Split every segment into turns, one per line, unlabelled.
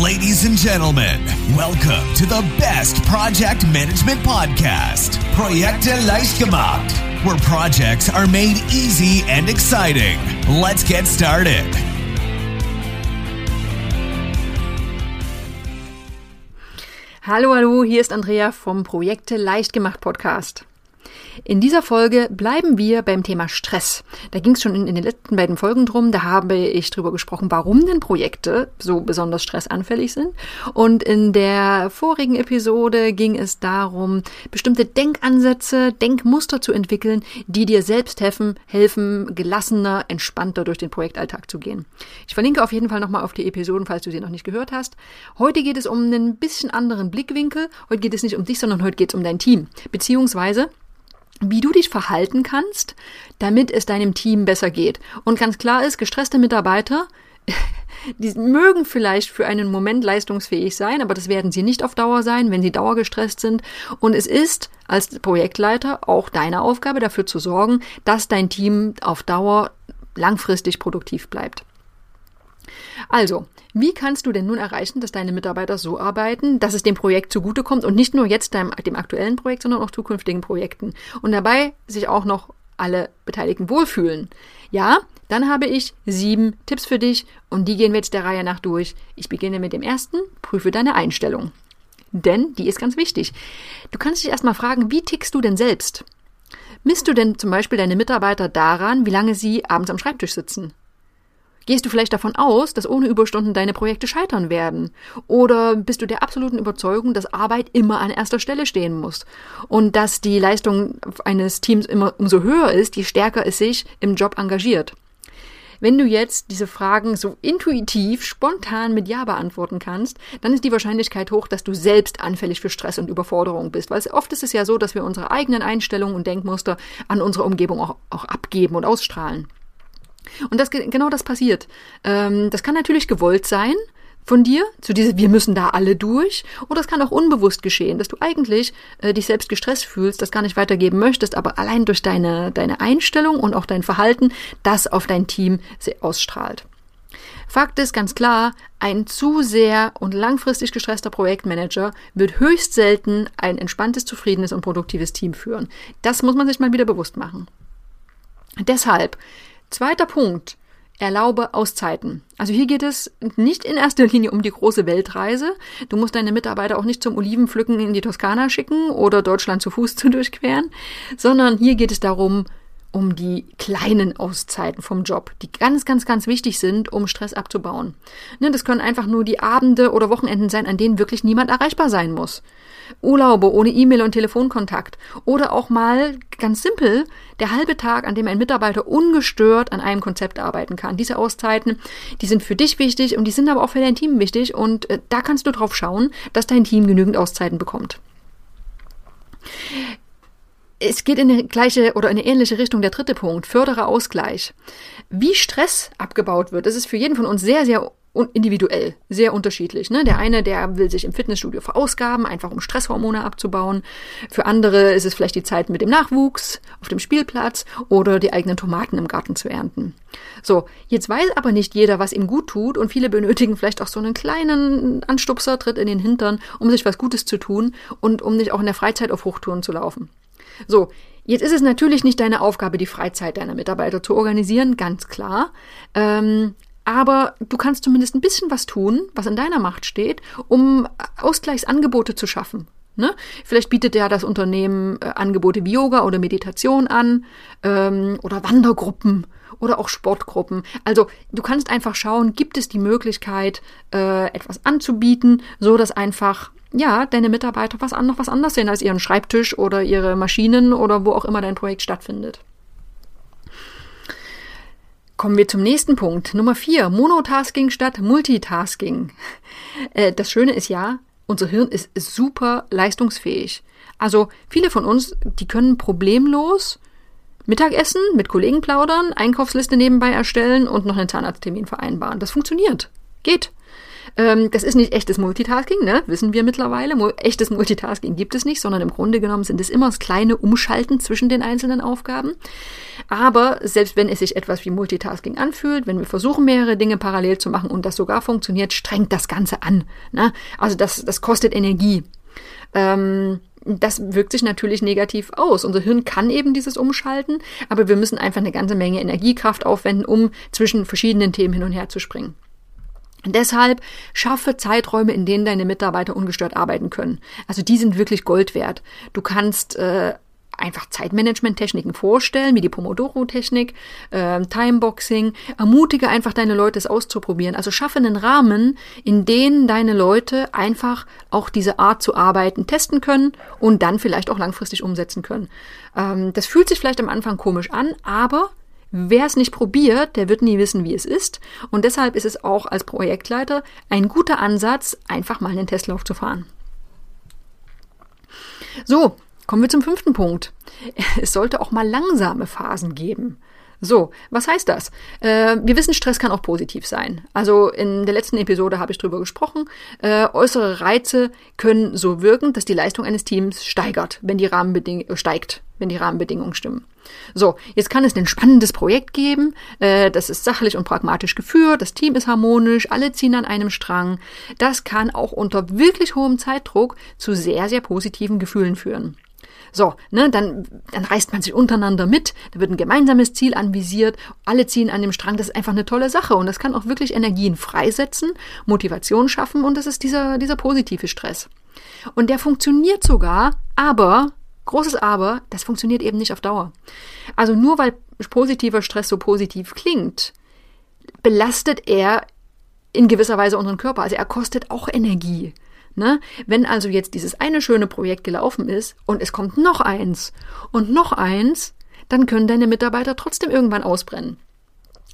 Ladies and gentlemen, welcome to the best project management podcast, Projekte leicht gemacht, where projects are made easy and exciting. Let's get started.
Hallo, hallo, hier ist Andrea vom Projekte leicht gemacht Podcast. In dieser Folge bleiben wir beim Thema Stress. Da ging es schon in, in, den letzten beiden Folgen drum. Da habe ich drüber gesprochen, warum denn Projekte so besonders stressanfällig sind. Und in der vorigen Episode ging es darum, bestimmte Denkansätze, Denkmuster zu entwickeln, die dir selbst helfen, helfen, gelassener, entspannter durch den Projektalltag zu gehen. Ich verlinke auf jeden Fall nochmal auf die Episoden, falls du sie noch nicht gehört hast. Heute geht es um einen bisschen anderen Blickwinkel. Heute geht es nicht um dich, sondern heute geht es um dein Team. Beziehungsweise wie du dich verhalten kannst, damit es deinem Team besser geht. Und ganz klar ist, gestresste Mitarbeiter, die mögen vielleicht für einen Moment leistungsfähig sein, aber das werden sie nicht auf Dauer sein, wenn sie dauergestresst sind. Und es ist als Projektleiter auch deine Aufgabe, dafür zu sorgen, dass dein Team auf Dauer langfristig produktiv bleibt. Also, wie kannst du denn nun erreichen, dass deine Mitarbeiter so arbeiten, dass es dem Projekt zugutekommt und nicht nur jetzt deinem, dem aktuellen Projekt, sondern auch zukünftigen Projekten und dabei sich auch noch alle Beteiligten wohlfühlen? Ja, dann habe ich sieben Tipps für dich und die gehen wir jetzt der Reihe nach durch. Ich beginne mit dem ersten, prüfe deine Einstellung. Denn die ist ganz wichtig. Du kannst dich erstmal fragen, wie tickst du denn selbst? Misst du denn zum Beispiel deine Mitarbeiter daran, wie lange sie abends am Schreibtisch sitzen? Gehst du vielleicht davon aus, dass ohne Überstunden deine Projekte scheitern werden? Oder bist du der absoluten Überzeugung, dass Arbeit immer an erster Stelle stehen muss? Und dass die Leistung eines Teams immer umso höher ist, je stärker es sich im Job engagiert? Wenn du jetzt diese Fragen so intuitiv, spontan mit Ja beantworten kannst, dann ist die Wahrscheinlichkeit hoch, dass du selbst anfällig für Stress und Überforderung bist. Weil oft ist es ja so, dass wir unsere eigenen Einstellungen und Denkmuster an unsere Umgebung auch, auch abgeben und ausstrahlen. Und das, genau das passiert. Ähm, das kann natürlich gewollt sein von dir, zu dieser, wir müssen da alle durch, oder es kann auch unbewusst geschehen, dass du eigentlich äh, dich selbst gestresst fühlst, das gar nicht weitergeben möchtest, aber allein durch deine, deine Einstellung und auch dein Verhalten das auf dein Team ausstrahlt. Fakt ist ganz klar, ein zu sehr und langfristig gestresster Projektmanager wird höchst selten ein entspanntes, zufriedenes und produktives Team führen. Das muss man sich mal wieder bewusst machen. Deshalb Zweiter Punkt. Erlaube Auszeiten. Also hier geht es nicht in erster Linie um die große Weltreise. Du musst deine Mitarbeiter auch nicht zum Olivenpflücken in die Toskana schicken oder Deutschland zu Fuß zu durchqueren, sondern hier geht es darum, um die kleinen Auszeiten vom Job, die ganz, ganz, ganz wichtig sind, um Stress abzubauen. Ne, das können einfach nur die Abende oder Wochenenden sein, an denen wirklich niemand erreichbar sein muss. Urlaube ohne E-Mail und Telefonkontakt. Oder auch mal ganz simpel der halbe Tag, an dem ein Mitarbeiter ungestört an einem Konzept arbeiten kann. Diese Auszeiten, die sind für dich wichtig und die sind aber auch für dein Team wichtig und äh, da kannst du drauf schauen, dass dein Team genügend Auszeiten bekommt es geht in eine gleiche oder in eine ähnliche Richtung der dritte Punkt, fördere Ausgleich. Wie Stress abgebaut wird, das ist für jeden von uns sehr, sehr individuell, sehr unterschiedlich. Ne? Der eine, der will sich im Fitnessstudio verausgaben, einfach um Stresshormone abzubauen. Für andere ist es vielleicht die Zeit mit dem Nachwuchs auf dem Spielplatz oder die eigenen Tomaten im Garten zu ernten. So, jetzt weiß aber nicht jeder, was ihm gut tut und viele benötigen vielleicht auch so einen kleinen Anstupser, Tritt in den Hintern, um sich was Gutes zu tun und um nicht auch in der Freizeit auf Hochtouren zu laufen. So, jetzt ist es natürlich nicht deine Aufgabe, die Freizeit deiner Mitarbeiter zu organisieren, ganz klar. Ähm, aber du kannst zumindest ein bisschen was tun, was in deiner Macht steht, um Ausgleichsangebote zu schaffen. Ne? Vielleicht bietet ja das Unternehmen äh, Angebote wie Yoga oder Meditation an ähm, oder Wandergruppen oder auch Sportgruppen. Also du kannst einfach schauen, gibt es die Möglichkeit, äh, etwas anzubieten, so dass einfach ja, deine Mitarbeiter was an, noch was anderes sehen als ihren Schreibtisch oder ihre Maschinen oder wo auch immer dein Projekt stattfindet. Kommen wir zum nächsten Punkt. Nummer vier. Monotasking statt Multitasking. Äh, das Schöne ist ja, unser Hirn ist super leistungsfähig. Also viele von uns, die können problemlos Mittagessen, mit Kollegen plaudern, Einkaufsliste nebenbei erstellen und noch einen Zahnarzttermin vereinbaren. Das funktioniert. Geht. Ähm, das ist nicht echtes Multitasking, ne? wissen wir mittlerweile. Mo echtes Multitasking gibt es nicht, sondern im Grunde genommen sind es immer das kleine Umschalten zwischen den einzelnen Aufgaben. Aber selbst wenn es sich etwas wie Multitasking anfühlt, wenn wir versuchen, mehrere Dinge parallel zu machen und das sogar funktioniert, strengt das Ganze an. Ne? Also das, das kostet Energie. Ähm, das wirkt sich natürlich negativ aus. Unser Hirn kann eben dieses Umschalten, aber wir müssen einfach eine ganze Menge Energiekraft aufwenden, um zwischen verschiedenen Themen hin und her zu springen. Deshalb schaffe Zeiträume, in denen deine Mitarbeiter ungestört arbeiten können. Also die sind wirklich Gold wert. Du kannst äh, einfach Zeitmanagement-Techniken vorstellen, wie die Pomodoro-Technik, äh, Timeboxing. Ermutige einfach deine Leute, es auszuprobieren. Also schaffe einen Rahmen, in dem deine Leute einfach auch diese Art zu arbeiten testen können und dann vielleicht auch langfristig umsetzen können. Ähm, das fühlt sich vielleicht am Anfang komisch an, aber Wer es nicht probiert, der wird nie wissen, wie es ist. Und deshalb ist es auch als Projektleiter ein guter Ansatz, einfach mal einen Testlauf zu fahren. So, Kommen wir zum fünften Punkt. Es sollte auch mal langsame Phasen geben. So, was heißt das? Äh, wir wissen, Stress kann auch positiv sein. Also in der letzten Episode habe ich drüber gesprochen. Äh, äußere Reize können so wirken, dass die Leistung eines Teams steigert, wenn die Rahmenbedingungen äh, steigt, wenn die Rahmenbedingungen stimmen. So, jetzt kann es ein spannendes Projekt geben. Äh, das ist sachlich und pragmatisch geführt. Das Team ist harmonisch. Alle ziehen an einem Strang. Das kann auch unter wirklich hohem Zeitdruck zu sehr, sehr positiven Gefühlen führen. So, ne, dann, dann reißt man sich untereinander mit, da wird ein gemeinsames Ziel anvisiert, alle ziehen an dem Strang, das ist einfach eine tolle Sache und das kann auch wirklich Energien freisetzen, Motivation schaffen und das ist dieser, dieser positive Stress. Und der funktioniert sogar, aber, großes Aber, das funktioniert eben nicht auf Dauer. Also nur weil positiver Stress so positiv klingt, belastet er in gewisser Weise unseren Körper. Also er kostet auch Energie. Ne? Wenn also jetzt dieses eine schöne Projekt gelaufen ist und es kommt noch eins und noch eins, dann können deine Mitarbeiter trotzdem irgendwann ausbrennen.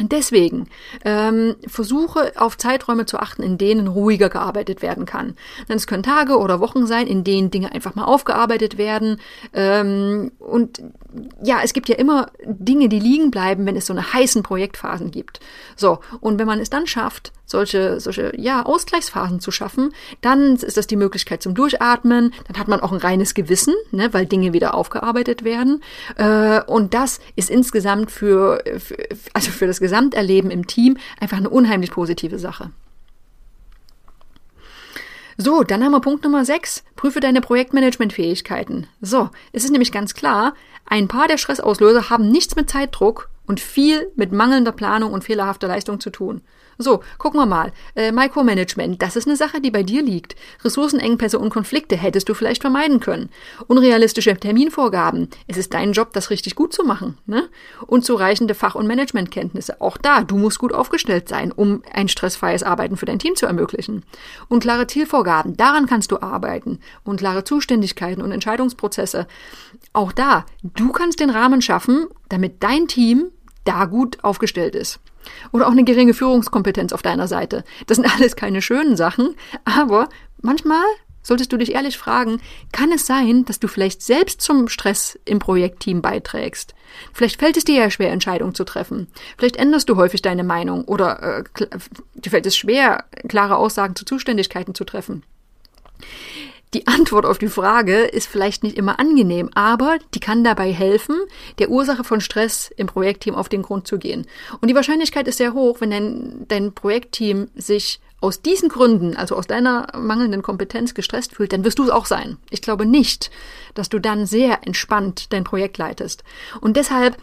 Deswegen ähm, versuche auf Zeiträume zu achten, in denen ruhiger gearbeitet werden kann. Denn es können Tage oder Wochen sein, in denen Dinge einfach mal aufgearbeitet werden. Ähm, und ja, es gibt ja immer Dinge, die liegen bleiben, wenn es so eine heißen Projektphasen gibt. So, und wenn man es dann schafft, solche, solche ja, Ausgleichsphasen zu schaffen, dann ist das die Möglichkeit zum Durchatmen, dann hat man auch ein reines Gewissen, ne, weil Dinge wieder aufgearbeitet werden. Äh, und das ist insgesamt für, für, also für das Gesamterleben im Team einfach eine unheimlich positive Sache. So, dann haben wir Punkt Nummer 6. Prüfe deine Projektmanagementfähigkeiten. So, es ist nämlich ganz klar, ein paar der Stressauslöser haben nichts mit Zeitdruck und viel mit mangelnder Planung und fehlerhafter Leistung zu tun. So, gucken wir mal. Äh, Micromanagement, das ist eine Sache, die bei dir liegt. Ressourcenengpässe und Konflikte hättest du vielleicht vermeiden können. Unrealistische Terminvorgaben. Es ist dein Job, das richtig gut zu machen. Ne? Unzureichende Fach- und Managementkenntnisse. Auch da, du musst gut aufgestellt sein, um ein stressfreies Arbeiten für dein Team zu ermöglichen. Und klare Zielvorgaben, daran kannst du arbeiten. Und klare Zuständigkeiten und Entscheidungsprozesse. Auch da, du kannst den Rahmen schaffen, damit dein Team da gut aufgestellt ist. Oder auch eine geringe Führungskompetenz auf deiner Seite. Das sind alles keine schönen Sachen, aber manchmal solltest du dich ehrlich fragen, kann es sein, dass du vielleicht selbst zum Stress im Projektteam beiträgst? Vielleicht fällt es dir ja schwer, Entscheidungen zu treffen. Vielleicht änderst du häufig deine Meinung oder äh, dir fällt es schwer, klare Aussagen zu Zuständigkeiten zu treffen. Die Antwort auf die Frage ist vielleicht nicht immer angenehm, aber die kann dabei helfen, der Ursache von Stress im Projektteam auf den Grund zu gehen. Und die Wahrscheinlichkeit ist sehr hoch, wenn dein, dein Projektteam sich aus diesen Gründen, also aus deiner mangelnden Kompetenz gestresst fühlt, dann wirst du es auch sein. Ich glaube nicht, dass du dann sehr entspannt dein Projekt leitest. Und deshalb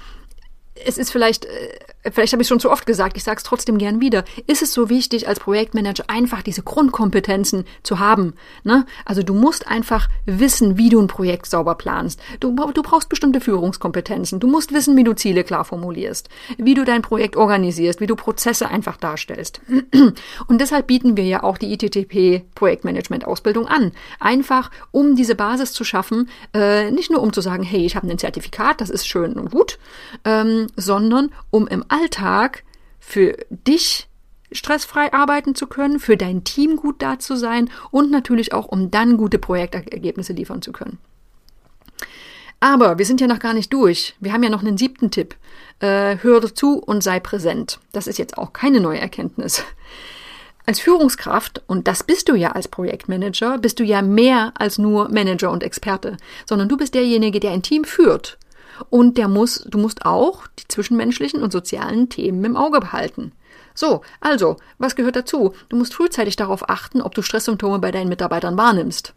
es ist vielleicht, äh, vielleicht habe ich schon zu oft gesagt, ich sage es trotzdem gern wieder, ist es so wichtig, als Projektmanager einfach diese Grundkompetenzen zu haben. Ne? Also du musst einfach wissen, wie du ein Projekt sauber planst. Du, du brauchst bestimmte Führungskompetenzen. Du musst wissen, wie du Ziele klar formulierst, wie du dein Projekt organisierst, wie du Prozesse einfach darstellst. Und deshalb bieten wir ja auch die ITTP Projektmanagement-Ausbildung an. Einfach, um diese Basis zu schaffen, äh, nicht nur um zu sagen, hey, ich habe ein Zertifikat, das ist schön und gut, ähm, sondern um im Alltag für dich stressfrei arbeiten zu können, für dein Team gut da zu sein und natürlich auch, um dann gute Projektergebnisse liefern zu können. Aber wir sind ja noch gar nicht durch. Wir haben ja noch einen siebten Tipp. Äh, höre zu und sei präsent. Das ist jetzt auch keine neue Erkenntnis. Als Führungskraft, und das bist du ja als Projektmanager, bist du ja mehr als nur Manager und Experte, sondern du bist derjenige, der ein Team führt. Und der muss, du musst auch die zwischenmenschlichen und sozialen Themen im Auge behalten. So, also, was gehört dazu? Du musst frühzeitig darauf achten, ob du Stresssymptome bei deinen Mitarbeitern wahrnimmst.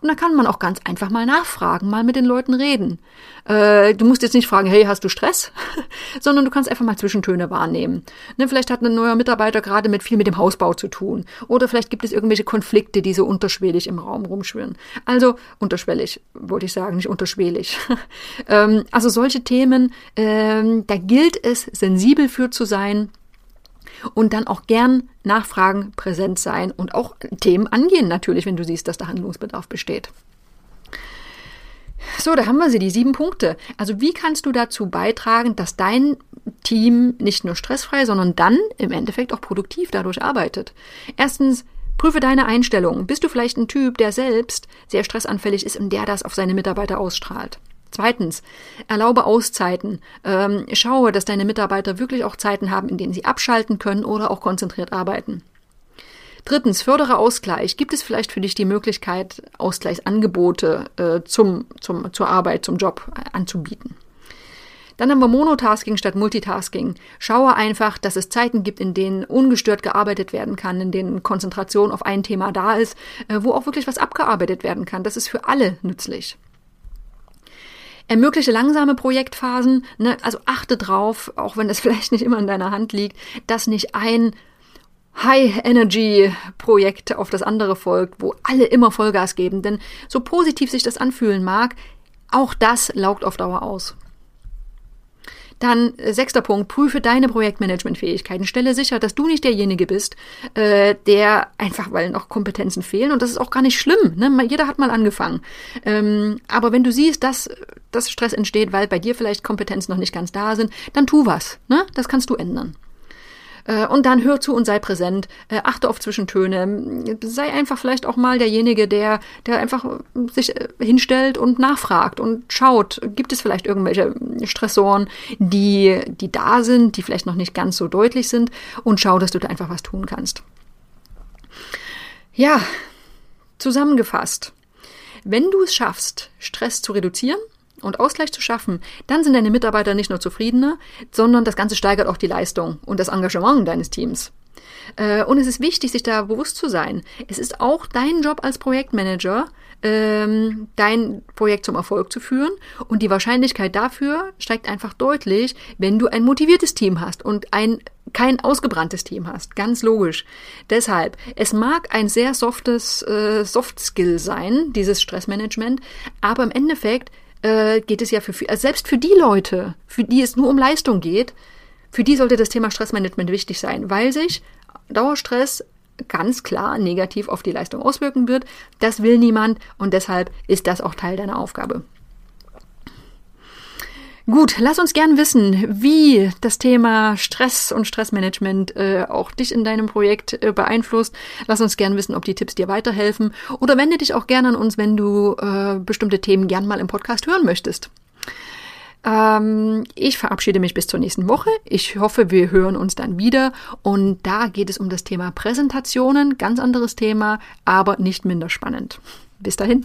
Und da kann man auch ganz einfach mal nachfragen, mal mit den Leuten reden. Äh, du musst jetzt nicht fragen, hey, hast du Stress? Sondern du kannst einfach mal Zwischentöne wahrnehmen. Ne, vielleicht hat ein neuer Mitarbeiter gerade mit viel mit dem Hausbau zu tun. Oder vielleicht gibt es irgendwelche Konflikte, die so unterschwellig im Raum rumschwirren. Also unterschwellig, wollte ich sagen, nicht unterschwellig. ähm, also solche Themen, ähm, da gilt es, sensibel für zu sein und dann auch gern nachfragen, präsent sein und auch Themen angehen natürlich, wenn du siehst, dass da Handlungsbedarf besteht. So, da haben wir sie, die sieben Punkte. Also wie kannst du dazu beitragen, dass dein Team nicht nur stressfrei, sondern dann im Endeffekt auch produktiv dadurch arbeitet? Erstens, prüfe deine Einstellung. Bist du vielleicht ein Typ, der selbst sehr stressanfällig ist und der das auf seine Mitarbeiter ausstrahlt? Zweitens, erlaube Auszeiten. Ähm, schaue, dass deine Mitarbeiter wirklich auch Zeiten haben, in denen sie abschalten können oder auch konzentriert arbeiten. Drittens, fördere Ausgleich. Gibt es vielleicht für dich die Möglichkeit, Ausgleichsangebote äh, zum, zum, zur Arbeit, zum Job äh, anzubieten? Dann haben wir Monotasking statt Multitasking. Schaue einfach, dass es Zeiten gibt, in denen ungestört gearbeitet werden kann, in denen Konzentration auf ein Thema da ist, äh, wo auch wirklich was abgearbeitet werden kann. Das ist für alle nützlich. Ermögliche langsame Projektphasen, ne? also achte drauf, auch wenn das vielleicht nicht immer in deiner Hand liegt, dass nicht ein High-Energy-Projekt auf das andere folgt, wo alle immer Vollgas geben. Denn so positiv sich das anfühlen mag, auch das laugt auf Dauer aus. Dann äh, sechster Punkt, prüfe deine Projektmanagementfähigkeiten. Stelle sicher, dass du nicht derjenige bist, äh, der einfach, weil noch Kompetenzen fehlen, und das ist auch gar nicht schlimm. Ne? Jeder hat mal angefangen. Ähm, aber wenn du siehst, dass, dass Stress entsteht, weil bei dir vielleicht Kompetenzen noch nicht ganz da sind, dann tu was. Ne? Das kannst du ändern. Äh, und dann hör zu und sei präsent, äh, achte auf Zwischentöne, sei einfach vielleicht auch mal derjenige, der, der einfach sich äh, hinstellt und nachfragt und schaut, gibt es vielleicht irgendwelche Stressoren, die, die da sind, die vielleicht noch nicht ganz so deutlich sind und schau, dass du da einfach was tun kannst. Ja, zusammengefasst. Wenn du es schaffst, Stress zu reduzieren, und Ausgleich zu schaffen, dann sind deine Mitarbeiter nicht nur zufriedener, sondern das Ganze steigert auch die Leistung und das Engagement deines Teams. Äh, und es ist wichtig, sich da bewusst zu sein. Es ist auch dein Job als Projektmanager, ähm, dein Projekt zum Erfolg zu führen. Und die Wahrscheinlichkeit dafür steigt einfach deutlich, wenn du ein motiviertes Team hast und ein kein ausgebranntes Team hast. Ganz logisch. Deshalb, es mag ein sehr softes äh, Soft Skill sein, dieses Stressmanagement, aber im Endeffekt äh, geht es ja für, also selbst für die Leute, für die es nur um Leistung geht, für die sollte das Thema Stressmanagement wichtig sein, weil sich Dauerstress ganz klar negativ auf die Leistung auswirken wird. Das will niemand und deshalb ist das auch Teil deiner Aufgabe. Gut, lass uns gern wissen, wie das Thema Stress und Stressmanagement äh, auch dich in deinem Projekt äh, beeinflusst. Lass uns gern wissen, ob die Tipps dir weiterhelfen. Oder wende dich auch gern an uns, wenn du äh, bestimmte Themen gern mal im Podcast hören möchtest. Ähm, ich verabschiede mich bis zur nächsten Woche. Ich hoffe, wir hören uns dann wieder. Und da geht es um das Thema Präsentationen. Ganz anderes Thema, aber nicht minder spannend. Bis dahin.